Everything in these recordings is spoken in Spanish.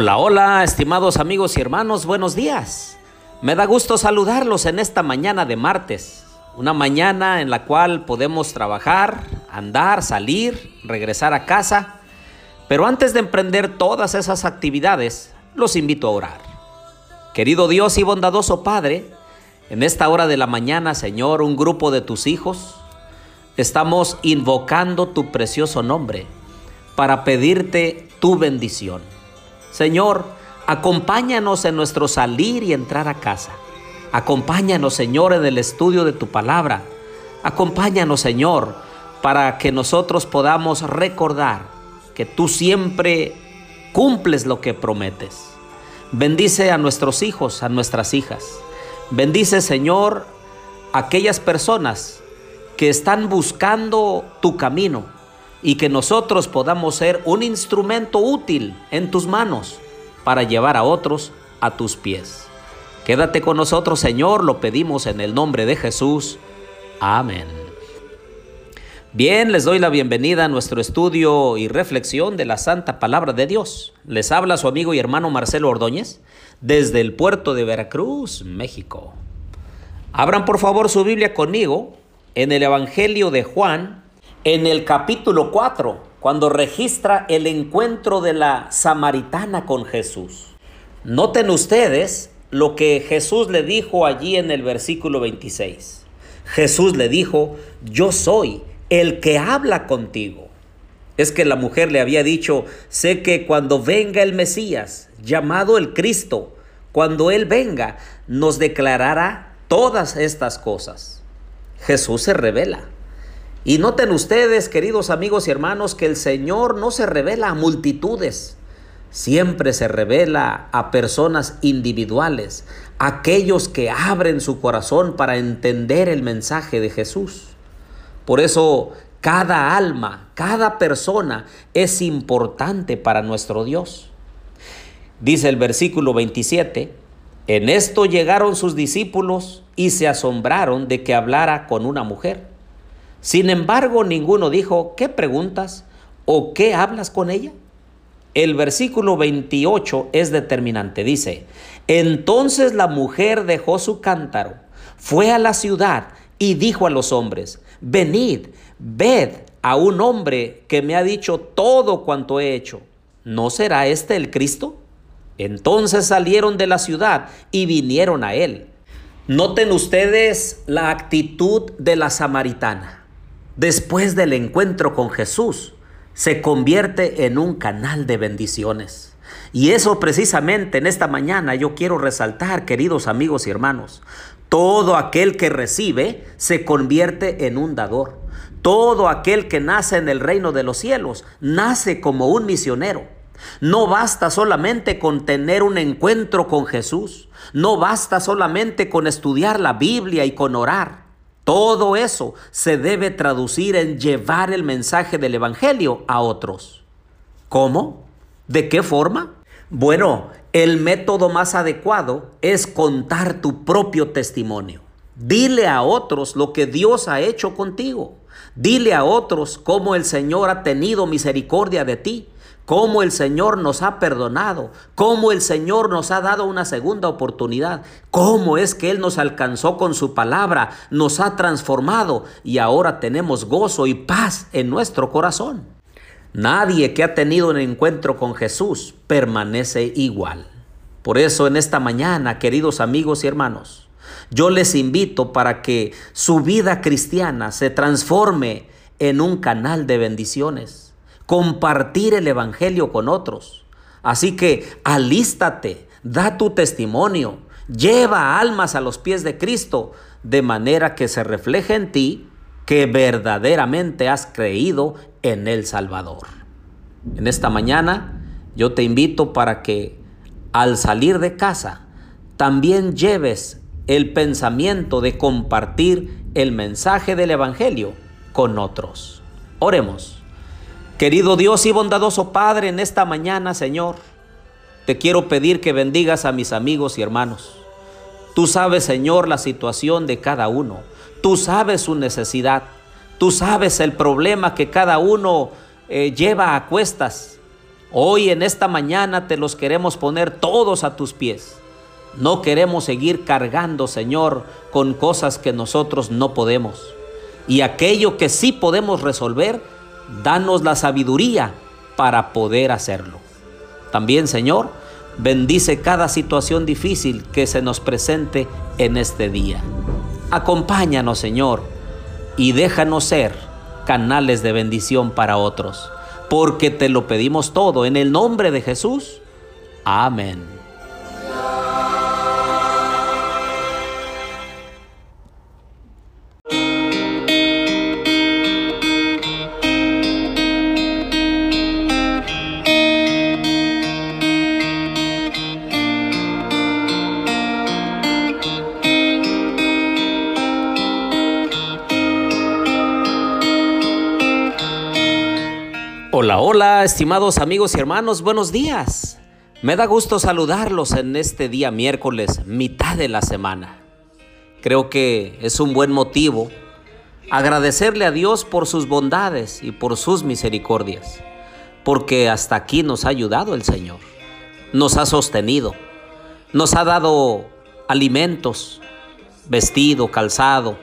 Hola, hola, estimados amigos y hermanos, buenos días. Me da gusto saludarlos en esta mañana de martes, una mañana en la cual podemos trabajar, andar, salir, regresar a casa. Pero antes de emprender todas esas actividades, los invito a orar. Querido Dios y bondadoso Padre, en esta hora de la mañana, Señor, un grupo de tus hijos, estamos invocando tu precioso nombre para pedirte tu bendición. Señor, acompáñanos en nuestro salir y entrar a casa. Acompáñanos, Señor, en el estudio de tu palabra. Acompáñanos, Señor, para que nosotros podamos recordar que tú siempre cumples lo que prometes. Bendice a nuestros hijos, a nuestras hijas. Bendice, Señor, a aquellas personas que están buscando tu camino y que nosotros podamos ser un instrumento útil en tus manos para llevar a otros a tus pies. Quédate con nosotros, Señor, lo pedimos en el nombre de Jesús. Amén. Bien, les doy la bienvenida a nuestro estudio y reflexión de la Santa Palabra de Dios. Les habla su amigo y hermano Marcelo Ordóñez desde el puerto de Veracruz, México. Abran por favor su Biblia conmigo en el Evangelio de Juan, en el capítulo 4, cuando registra el encuentro de la samaritana con Jesús. Noten ustedes lo que Jesús le dijo allí en el versículo 26. Jesús le dijo, yo soy el que habla contigo. Es que la mujer le había dicho, sé que cuando venga el Mesías, llamado el Cristo, cuando Él venga, nos declarará todas estas cosas. Jesús se revela. Y noten ustedes, queridos amigos y hermanos, que el Señor no se revela a multitudes, siempre se revela a personas individuales, aquellos que abren su corazón para entender el mensaje de Jesús. Por eso cada alma, cada persona es importante para nuestro Dios. Dice el versículo 27, en esto llegaron sus discípulos y se asombraron de que hablara con una mujer. Sin embargo, ninguno dijo, ¿qué preguntas o qué hablas con ella? El versículo 28 es determinante. Dice, entonces la mujer dejó su cántaro, fue a la ciudad y dijo a los hombres, venid, ved a un hombre que me ha dicho todo cuanto he hecho. ¿No será este el Cristo? Entonces salieron de la ciudad y vinieron a él. Noten ustedes la actitud de la samaritana después del encuentro con Jesús, se convierte en un canal de bendiciones. Y eso precisamente en esta mañana yo quiero resaltar, queridos amigos y hermanos. Todo aquel que recibe se convierte en un dador. Todo aquel que nace en el reino de los cielos nace como un misionero. No basta solamente con tener un encuentro con Jesús. No basta solamente con estudiar la Biblia y con orar. Todo eso se debe traducir en llevar el mensaje del Evangelio a otros. ¿Cómo? ¿De qué forma? Bueno, el método más adecuado es contar tu propio testimonio. Dile a otros lo que Dios ha hecho contigo. Dile a otros cómo el Señor ha tenido misericordia de ti cómo el Señor nos ha perdonado, cómo el Señor nos ha dado una segunda oportunidad, cómo es que Él nos alcanzó con su palabra, nos ha transformado y ahora tenemos gozo y paz en nuestro corazón. Nadie que ha tenido un encuentro con Jesús permanece igual. Por eso en esta mañana, queridos amigos y hermanos, yo les invito para que su vida cristiana se transforme en un canal de bendiciones compartir el Evangelio con otros. Así que alístate, da tu testimonio, lleva almas a los pies de Cristo, de manera que se refleje en ti que verdaderamente has creído en el Salvador. En esta mañana yo te invito para que al salir de casa también lleves el pensamiento de compartir el mensaje del Evangelio con otros. Oremos. Querido Dios y bondadoso Padre, en esta mañana, Señor, te quiero pedir que bendigas a mis amigos y hermanos. Tú sabes, Señor, la situación de cada uno. Tú sabes su necesidad. Tú sabes el problema que cada uno eh, lleva a cuestas. Hoy en esta mañana te los queremos poner todos a tus pies. No queremos seguir cargando, Señor, con cosas que nosotros no podemos. Y aquello que sí podemos resolver, danos la sabiduría para poder hacerlo. También, Señor, bendice cada situación difícil que se nos presente en este día. Acompáñanos, Señor, y déjanos ser canales de bendición para otros porque te lo pedimos todo en el nombre de Jesús. Amén. Hola, estimados amigos y hermanos, buenos días. Me da gusto saludarlos en este día miércoles, mitad de la semana. Creo que es un buen motivo agradecerle a Dios por sus bondades y por sus misericordias, porque hasta aquí nos ha ayudado el Señor, nos ha sostenido, nos ha dado alimentos, vestido, calzado,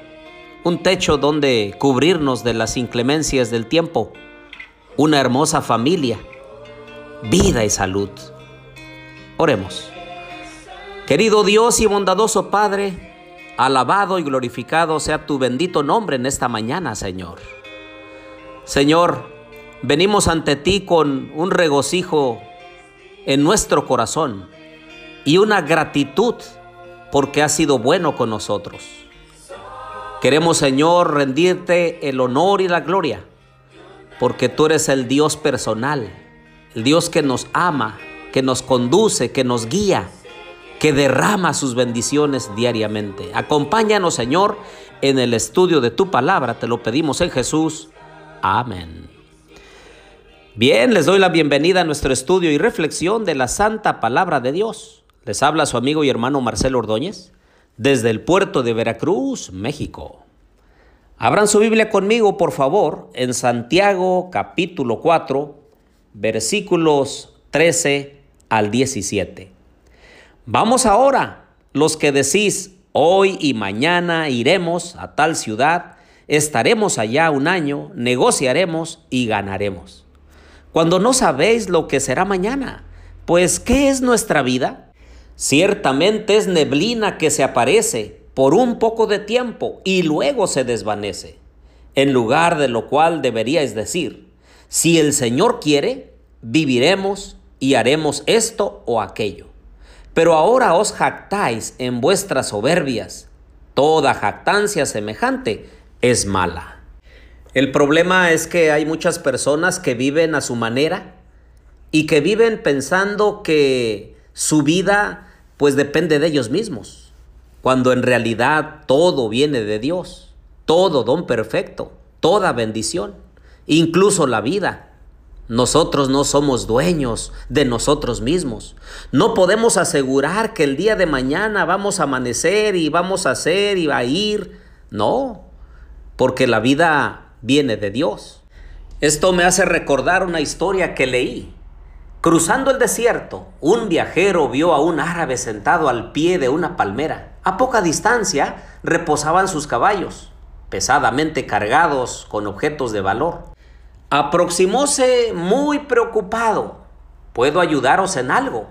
un techo donde cubrirnos de las inclemencias del tiempo una hermosa familia, vida y salud. Oremos. Querido Dios y bondadoso Padre, alabado y glorificado sea tu bendito nombre en esta mañana, Señor. Señor, venimos ante ti con un regocijo en nuestro corazón y una gratitud porque has sido bueno con nosotros. Queremos, Señor, rendirte el honor y la gloria porque tú eres el Dios personal, el Dios que nos ama, que nos conduce, que nos guía, que derrama sus bendiciones diariamente. Acompáñanos, Señor, en el estudio de tu palabra, te lo pedimos en Jesús. Amén. Bien, les doy la bienvenida a nuestro estudio y reflexión de la Santa Palabra de Dios. Les habla su amigo y hermano Marcelo Ordóñez desde el puerto de Veracruz, México. Abran su Biblia conmigo, por favor, en Santiago capítulo 4, versículos 13 al 17. Vamos ahora, los que decís, hoy y mañana iremos a tal ciudad, estaremos allá un año, negociaremos y ganaremos. Cuando no sabéis lo que será mañana, pues ¿qué es nuestra vida? Ciertamente es neblina que se aparece por un poco de tiempo y luego se desvanece. En lugar de lo cual deberíais decir, si el Señor quiere, viviremos y haremos esto o aquello. Pero ahora os jactáis en vuestras soberbias. Toda jactancia semejante es mala. El problema es que hay muchas personas que viven a su manera y que viven pensando que su vida pues depende de ellos mismos cuando en realidad todo viene de Dios, todo don perfecto, toda bendición, incluso la vida. Nosotros no somos dueños de nosotros mismos. No podemos asegurar que el día de mañana vamos a amanecer y vamos a hacer y va a ir. No, porque la vida viene de Dios. Esto me hace recordar una historia que leí Cruzando el desierto, un viajero vio a un árabe sentado al pie de una palmera. A poca distancia reposaban sus caballos, pesadamente cargados con objetos de valor. Aproximóse muy preocupado. ¿Puedo ayudaros en algo?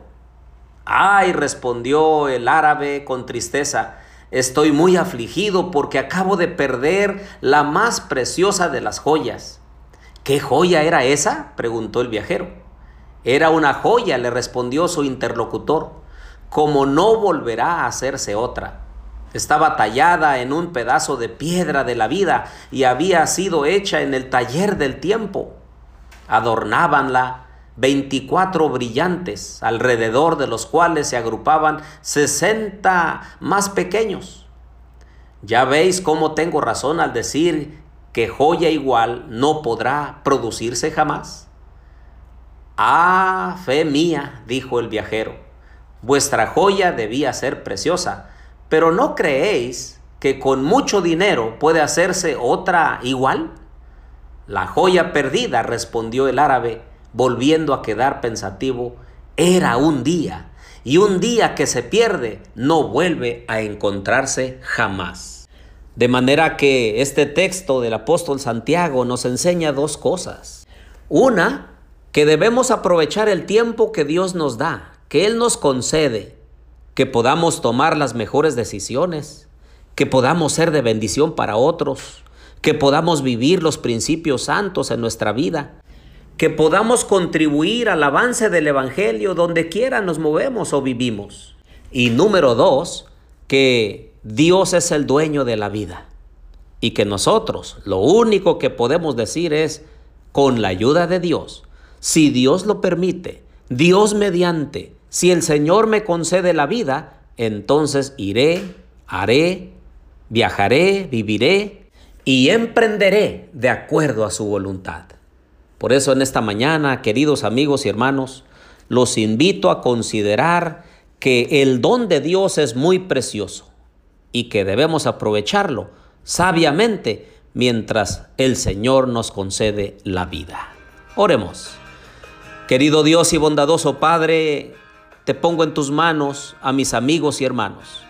Ay, respondió el árabe con tristeza. Estoy muy afligido porque acabo de perder la más preciosa de las joyas. ¿Qué joya era esa? preguntó el viajero. Era una joya, le respondió su interlocutor, como no volverá a hacerse otra. Estaba tallada en un pedazo de piedra de la vida y había sido hecha en el taller del tiempo. Adornábanla veinticuatro brillantes, alrededor de los cuales se agrupaban sesenta más pequeños. Ya veis cómo tengo razón al decir que joya igual no podrá producirse jamás. Ah, fe mía, dijo el viajero, vuestra joya debía ser preciosa, pero ¿no creéis que con mucho dinero puede hacerse otra igual? La joya perdida, respondió el árabe, volviendo a quedar pensativo, era un día, y un día que se pierde no vuelve a encontrarse jamás. De manera que este texto del apóstol Santiago nos enseña dos cosas. Una, que debemos aprovechar el tiempo que Dios nos da, que Él nos concede, que podamos tomar las mejores decisiones, que podamos ser de bendición para otros, que podamos vivir los principios santos en nuestra vida, que podamos contribuir al avance del Evangelio donde quiera nos movemos o vivimos. Y número dos, que Dios es el dueño de la vida y que nosotros lo único que podemos decir es, con la ayuda de Dios, si Dios lo permite, Dios mediante, si el Señor me concede la vida, entonces iré, haré, viajaré, viviré y emprenderé de acuerdo a su voluntad. Por eso en esta mañana, queridos amigos y hermanos, los invito a considerar que el don de Dios es muy precioso y que debemos aprovecharlo sabiamente mientras el Señor nos concede la vida. Oremos. Querido Dios y bondadoso Padre, te pongo en tus manos a mis amigos y hermanos.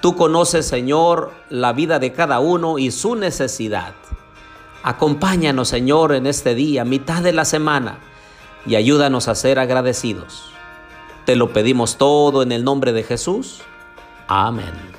Tú conoces, Señor, la vida de cada uno y su necesidad. Acompáñanos, Señor, en este día, mitad de la semana, y ayúdanos a ser agradecidos. Te lo pedimos todo en el nombre de Jesús. Amén.